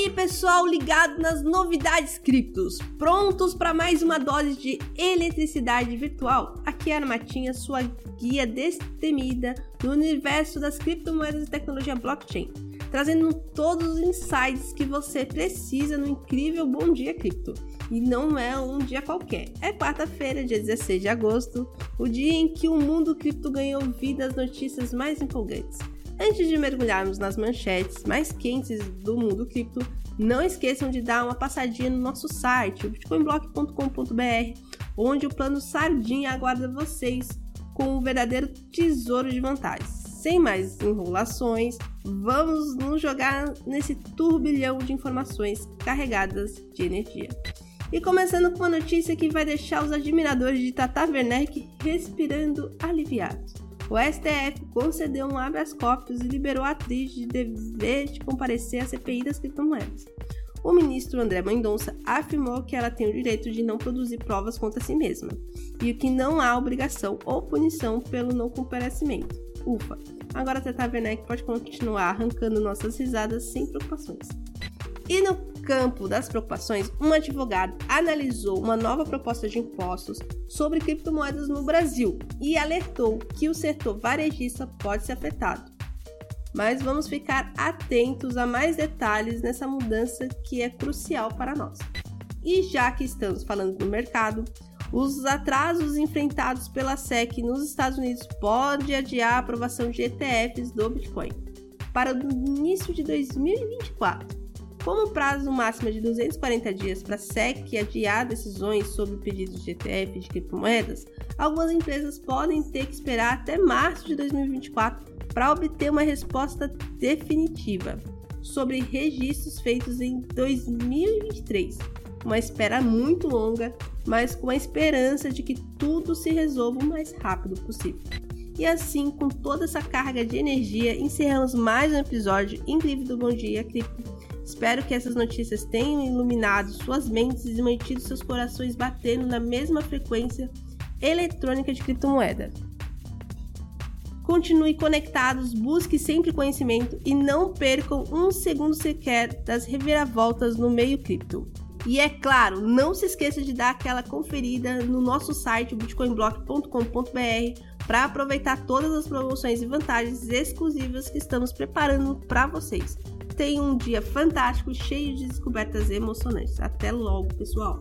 aí, pessoal, ligado nas novidades criptos, prontos para mais uma dose de eletricidade virtual? Aqui é a Matinha, sua guia destemida no universo das criptomoedas e tecnologia blockchain, trazendo todos os insights que você precisa no incrível Bom Dia Cripto. E não é um dia qualquer, é quarta-feira, dia 16 de agosto, o dia em que o mundo cripto ganhou vida às notícias mais empolgantes. Antes de mergulharmos nas manchetes mais quentes do mundo cripto, não esqueçam de dar uma passadinha no nosso site, bitcoinblock.com.br, onde o plano Sardinha aguarda vocês com um verdadeiro tesouro de vantagens. Sem mais enrolações, vamos nos jogar nesse turbilhão de informações carregadas de energia. E começando com uma notícia que vai deixar os admiradores de Tata Werneck respirando aliviados o STF concedeu um habeas corpus e liberou a atriz de dever de comparecer à CPI das criptomoedas. O ministro André Mendonça afirmou que ela tem o direito de não produzir provas contra si mesma e que não há obrigação ou punição pelo não comparecimento. Ufa! Agora a Tata Werneck pode continuar arrancando nossas risadas sem preocupações. E no campo das preocupações, um advogado analisou uma nova proposta de impostos sobre criptomoedas no Brasil e alertou que o setor varejista pode ser afetado. Mas vamos ficar atentos a mais detalhes nessa mudança que é crucial para nós. E já que estamos falando do mercado, os atrasos enfrentados pela SEC nos Estados Unidos podem adiar a aprovação de ETFs do Bitcoin para o início de 2024. Como o prazo máximo é de 240 dias para SEC adiar decisões sobre pedidos de ETF de criptomoedas, algumas empresas podem ter que esperar até março de 2024 para obter uma resposta definitiva sobre registros feitos em 2023. Uma espera muito longa, mas com a esperança de que tudo se resolva o mais rápido possível. E assim, com toda essa carga de energia, encerramos mais um episódio incrível do Bom Dia Cripto Espero que essas notícias tenham iluminado suas mentes e mantido seus corações batendo na mesma frequência eletrônica de criptomoeda. Continue conectados, busque sempre conhecimento e não percam um segundo sequer das reviravoltas no meio cripto. E é claro, não se esqueça de dar aquela conferida no nosso site bitcoinblock.com.br para aproveitar todas as promoções e vantagens exclusivas que estamos preparando para vocês tenham um dia fantástico, cheio de descobertas emocionantes. Até logo, pessoal!